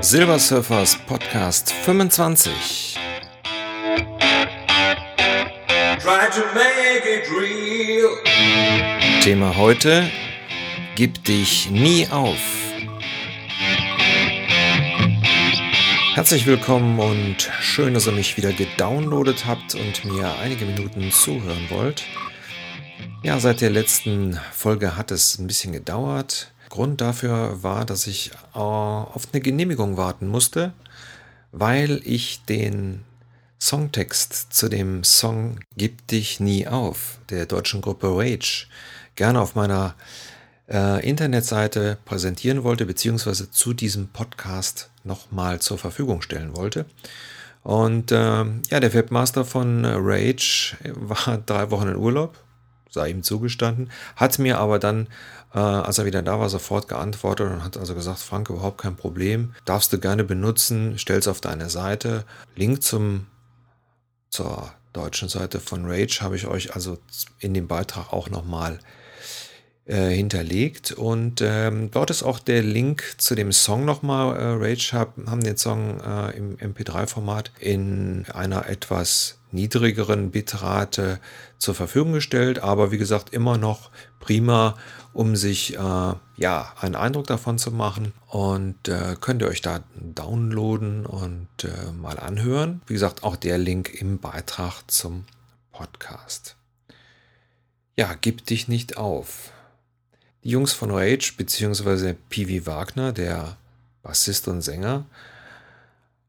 Silver Surfers Podcast 25. Thema heute: Gib dich nie auf. Herzlich willkommen und schön, dass ihr mich wieder gedownloadet habt und mir einige Minuten zuhören wollt. Ja, seit der letzten Folge hat es ein bisschen gedauert. Grund dafür war, dass ich äh, auf eine Genehmigung warten musste, weil ich den Songtext zu dem Song Gib dich nie auf der deutschen Gruppe Rage gerne auf meiner äh, Internetseite präsentieren wollte, beziehungsweise zu diesem Podcast nochmal zur Verfügung stellen wollte. Und äh, ja, der Webmaster von Rage war drei Wochen in Urlaub, sei ihm zugestanden, hat mir aber dann äh, als er wieder da war, sofort geantwortet und hat also gesagt, Frank, überhaupt kein Problem, darfst du gerne benutzen, stell's auf deine Seite. Link zum, zur deutschen Seite von Rage habe ich euch also in dem Beitrag auch nochmal äh, hinterlegt und ähm, dort ist auch der Link zu dem Song nochmal. Äh, Rage hab, haben den Song äh, im MP3-Format in einer etwas niedrigeren Bitrate zur Verfügung gestellt, aber wie gesagt immer noch prima, um sich äh, ja einen Eindruck davon zu machen und äh, könnt ihr euch da downloaden und äh, mal anhören. Wie gesagt, auch der Link im Beitrag zum Podcast. Ja, gib dich nicht auf. Jungs von Rage bzw. Pivi Wagner, der Bassist und Sänger,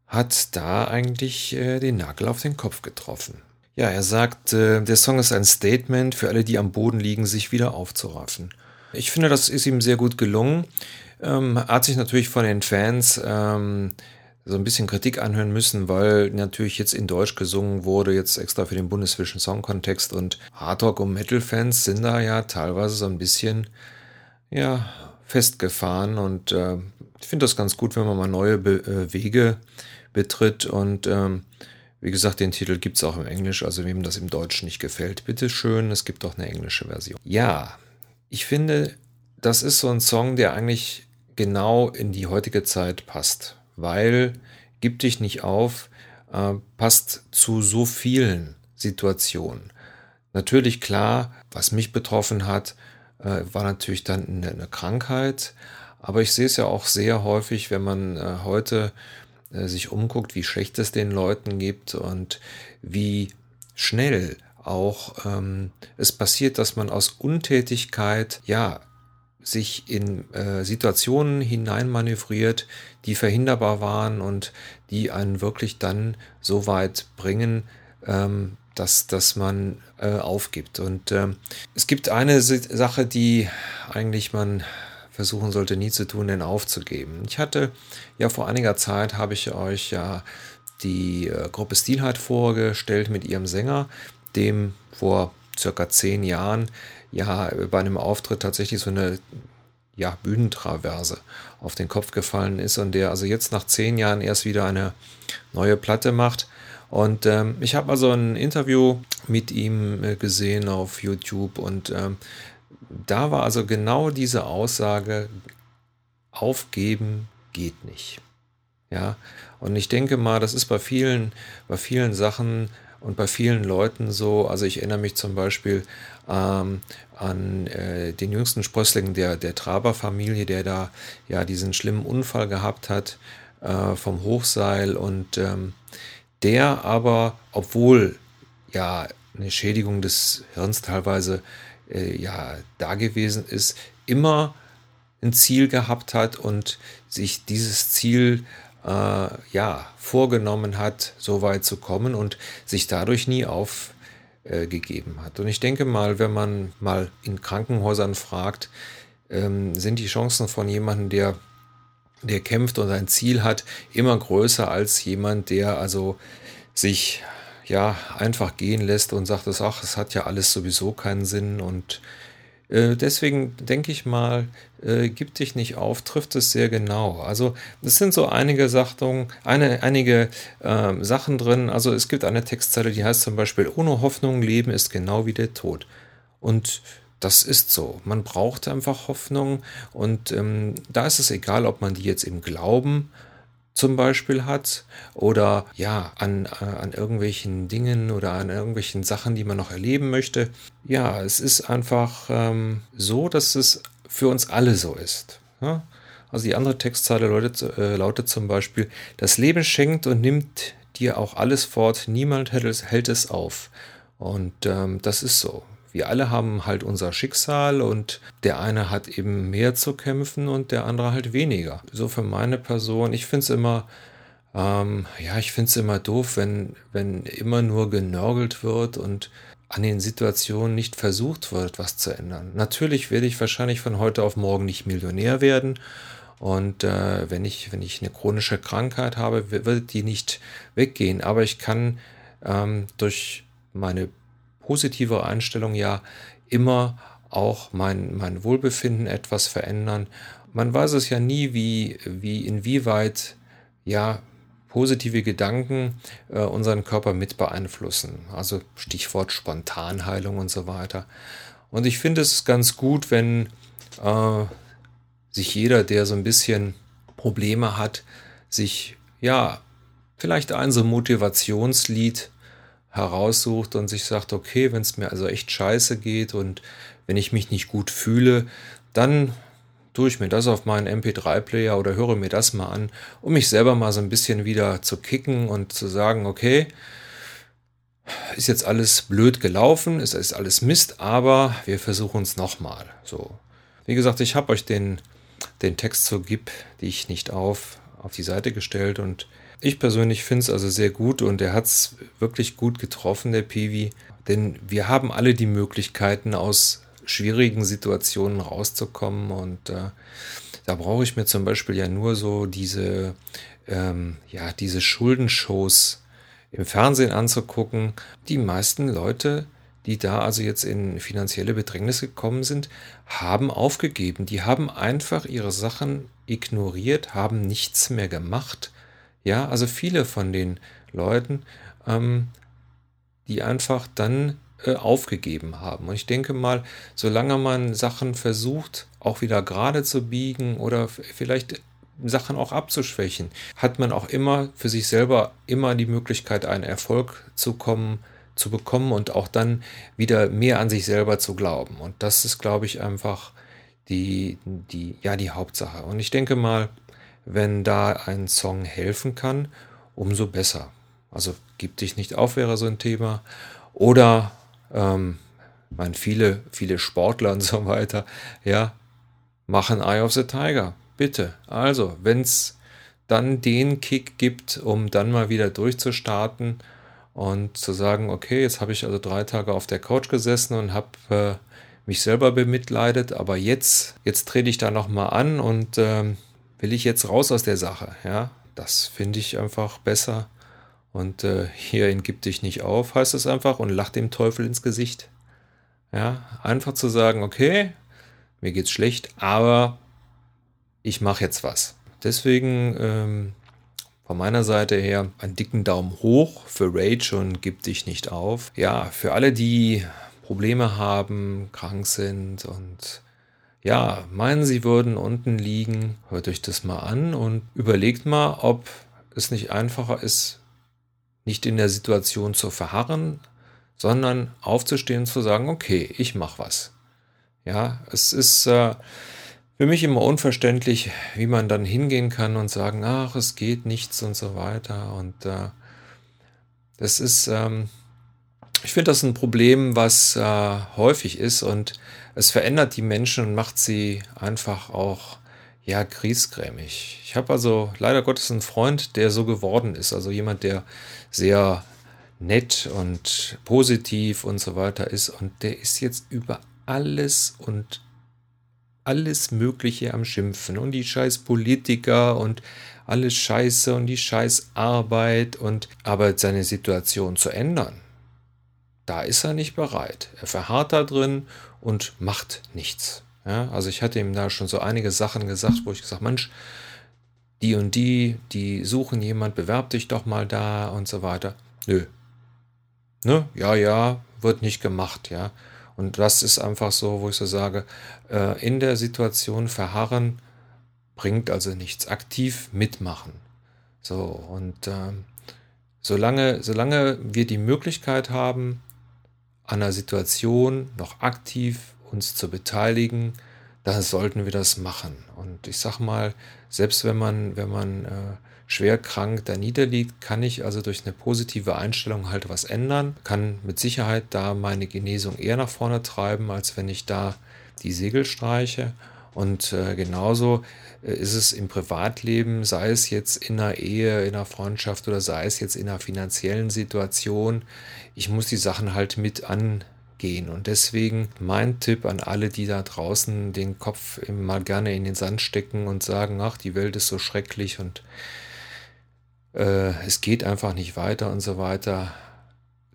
hat da eigentlich äh, den Nagel auf den Kopf getroffen. Ja, er sagt, äh, der Song ist ein Statement für alle, die am Boden liegen, sich wieder aufzuraffen. Ich finde, das ist ihm sehr gut gelungen. Ähm, hat sich natürlich von den Fans ähm, so ein bisschen Kritik anhören müssen, weil natürlich jetzt in Deutsch gesungen wurde, jetzt extra für den Bundeswischen Song-Kontext und Hardrock- und Metal-Fans sind da ja teilweise so ein bisschen, ja, festgefahren und äh, ich finde das ganz gut, wenn man mal neue Be äh, Wege betritt und ähm, wie gesagt, den Titel gibt es auch im Englisch, also wem das im Deutschen nicht gefällt, bitteschön, es gibt auch eine englische Version. Ja, ich finde, das ist so ein Song, der eigentlich genau in die heutige Zeit passt, weil Gib dich nicht auf äh, passt zu so vielen Situationen. Natürlich klar, was mich betroffen hat, äh, war natürlich dann eine, eine, Krankheit, aber ich sehe es ja auch sehr häufig, wenn man äh, heute äh, sich umguckt, wie schlecht es den Leuten gibt und wie schnell auch ähm, es passiert, dass man aus Untätigkeit ja sich in äh, Situationen hineinmanövriert, die verhinderbar waren und die einen wirklich dann so weit bringen, ähm, dass, dass man äh, aufgibt. Und ähm, es gibt eine Sache, die eigentlich man versuchen sollte, nie zu tun, denn aufzugeben. Ich hatte ja vor einiger Zeit, habe ich euch ja die äh, Gruppe Stilheit vorgestellt mit ihrem Sänger, dem vor circa zehn Jahren ja bei einem Auftritt tatsächlich so eine ja, Bühnentraverse auf den Kopf gefallen ist und der also jetzt nach zehn Jahren erst wieder eine neue Platte macht. Und ähm, ich habe also ein Interview mit ihm äh, gesehen auf YouTube und ähm, da war also genau diese Aussage, aufgeben geht nicht. Ja, und ich denke mal, das ist bei vielen, bei vielen Sachen und bei vielen Leuten so, also ich erinnere mich zum Beispiel ähm, an äh, den jüngsten Sprössling der, der Traber-Familie, der da ja diesen schlimmen Unfall gehabt hat äh, vom Hochseil und ähm, der aber, obwohl ja eine Schädigung des Hirns teilweise äh, ja da gewesen ist, immer ein Ziel gehabt hat und sich dieses Ziel äh, ja, vorgenommen hat, so weit zu kommen und sich dadurch nie aufgegeben äh, hat. Und ich denke mal, wenn man mal in Krankenhäusern fragt, ähm, sind die Chancen von jemandem, der, der kämpft und ein Ziel hat, immer größer als jemand, der also sich ja einfach gehen lässt und sagt, ach, es hat ja alles sowieso keinen Sinn und äh, deswegen denke ich mal, äh, gib dich nicht auf, trifft es sehr genau. Also es sind so einige Sachen, eine, einige äh, Sachen drin. Also es gibt eine Textzeile, die heißt zum Beispiel, ohne Hoffnung leben ist genau wie der Tod. Und das ist so. Man braucht einfach Hoffnung und ähm, da ist es egal, ob man die jetzt im Glauben zum Beispiel hat oder ja, an, äh, an irgendwelchen Dingen oder an irgendwelchen Sachen, die man noch erleben möchte. Ja, es ist einfach ähm, so, dass es für uns alle so ist. Ja? Also die andere Textzeile lautet, äh, lautet zum Beispiel, das Leben schenkt und nimmt dir auch alles fort, niemand hält es, hält es auf. Und ähm, das ist so wir alle haben halt unser Schicksal und der eine hat eben mehr zu kämpfen und der andere halt weniger. So für meine Person, ich finde es immer, ähm, ja, ich finde es immer doof, wenn, wenn immer nur genörgelt wird und an den Situationen nicht versucht wird, was zu ändern. Natürlich werde ich wahrscheinlich von heute auf morgen nicht Millionär werden. Und äh, wenn, ich, wenn ich eine chronische Krankheit habe, wird die nicht weggehen. Aber ich kann ähm, durch meine positive Einstellung ja immer auch mein, mein Wohlbefinden etwas verändern. Man weiß es ja nie, wie, wie inwieweit ja positive Gedanken äh, unseren Körper mit beeinflussen. Also Stichwort Spontanheilung und so weiter. Und ich finde es ganz gut, wenn äh, sich jeder, der so ein bisschen Probleme hat, sich ja vielleicht ein so Motivationslied heraussucht und sich sagt, okay, wenn es mir also echt scheiße geht und wenn ich mich nicht gut fühle, dann tue ich mir das auf meinen MP3-Player oder höre mir das mal an, um mich selber mal so ein bisschen wieder zu kicken und zu sagen, okay, ist jetzt alles blöd gelaufen, ist, ist alles Mist, aber wir versuchen es nochmal. So. Wie gesagt, ich habe euch den, den Text zur GIP, die ich nicht auf, auf die Seite gestellt und ich persönlich finde es also sehr gut und er hat es wirklich gut getroffen, der Piwi. Denn wir haben alle die Möglichkeiten, aus schwierigen Situationen rauszukommen. Und äh, da brauche ich mir zum Beispiel ja nur so diese, ähm, ja, diese Schuldenshows im Fernsehen anzugucken. Die meisten Leute, die da also jetzt in finanzielle Bedrängnis gekommen sind, haben aufgegeben. Die haben einfach ihre Sachen ignoriert, haben nichts mehr gemacht ja, also viele von den Leuten, ähm, die einfach dann äh, aufgegeben haben. Und ich denke mal, solange man Sachen versucht, auch wieder gerade zu biegen oder vielleicht Sachen auch abzuschwächen, hat man auch immer für sich selber immer die Möglichkeit, einen Erfolg zu kommen, zu bekommen und auch dann wieder mehr an sich selber zu glauben. Und das ist, glaube ich, einfach die, die, ja, die Hauptsache. Und ich denke mal, wenn da ein Song helfen kann, umso besser. Also gib dich nicht auf wäre so ein Thema. Oder ähm, meine, viele, viele Sportler und so weiter, ja, machen Eye of the Tiger. Bitte. Also, wenn es dann den Kick gibt, um dann mal wieder durchzustarten und zu sagen, okay, jetzt habe ich also drei Tage auf der Couch gesessen und habe äh, mich selber bemitleidet, aber jetzt, jetzt trete ich da nochmal an und ähm, will ich jetzt raus aus der Sache. Ja, das finde ich einfach besser. Und äh, hierin gib dich nicht auf, heißt es einfach, und lach dem Teufel ins Gesicht. Ja, einfach zu sagen, okay, mir geht's schlecht, aber ich mache jetzt was. Deswegen ähm, von meiner Seite her einen dicken Daumen hoch für Rage und gib dich nicht auf. Ja, für alle, die Probleme haben, krank sind und ja, meinen, Sie würden unten liegen, hört euch das mal an und überlegt mal, ob es nicht einfacher ist, nicht in der Situation zu verharren, sondern aufzustehen und zu sagen, okay, ich mache was. Ja, es ist äh, für mich immer unverständlich, wie man dann hingehen kann und sagen, ach, es geht nichts und so weiter. Und äh, das ist, ähm, ich finde das ein Problem, was äh, häufig ist und es verändert die Menschen und macht sie einfach auch ja griesgrämig. Ich habe also leider Gottes einen Freund, der so geworden ist, also jemand, der sehr nett und positiv und so weiter ist und der ist jetzt über alles und alles Mögliche am Schimpfen und die scheiß Politiker und alles Scheiße und die scheiß Arbeit und aber seine Situation zu ändern da ist er nicht bereit. Er verharrt da drin und macht nichts. Ja, also ich hatte ihm da schon so einige Sachen gesagt, wo ich gesagt, Mensch, die und die, die suchen jemand, bewerb dich doch mal da und so weiter. Nö. Ne? Ja, ja, wird nicht gemacht, ja. Und das ist einfach so, wo ich so sage, äh, in der Situation verharren bringt also nichts. Aktiv mitmachen. So, und äh, solange, solange wir die Möglichkeit haben, an einer Situation noch aktiv uns zu beteiligen, dann sollten wir das machen. Und ich sag mal, selbst wenn man, wenn man äh, schwer krank da niederliegt, kann ich also durch eine positive Einstellung halt was ändern, kann mit Sicherheit da meine Genesung eher nach vorne treiben, als wenn ich da die Segel streiche. Und äh, genauso äh, ist es im Privatleben, sei es jetzt in einer Ehe, in einer Freundschaft oder sei es jetzt in einer finanziellen Situation. Ich muss die Sachen halt mit angehen. Und deswegen mein Tipp an alle, die da draußen den Kopf mal gerne in den Sand stecken und sagen, ach, die Welt ist so schrecklich und äh, es geht einfach nicht weiter und so weiter.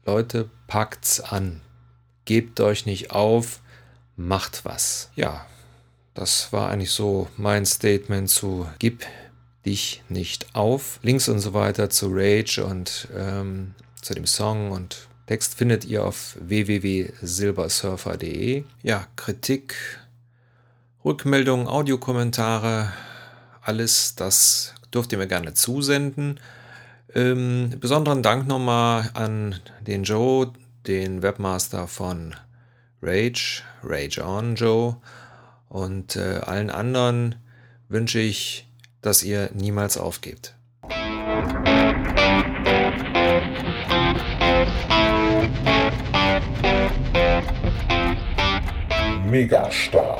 Leute, packt's an. Gebt euch nicht auf, macht was. Ja, das war eigentlich so mein Statement zu Gib dich nicht auf. Links und so weiter zu Rage und ähm, zu dem Song und Text findet ihr auf www.silbersurfer.de. Ja, Kritik, Rückmeldungen, Audiokommentare, alles das dürft ihr mir gerne zusenden. Ähm, besonderen Dank nochmal an den Joe, den Webmaster von Rage, Rage On Joe und äh, allen anderen wünsche ich, dass ihr niemals aufgebt. Mega stark.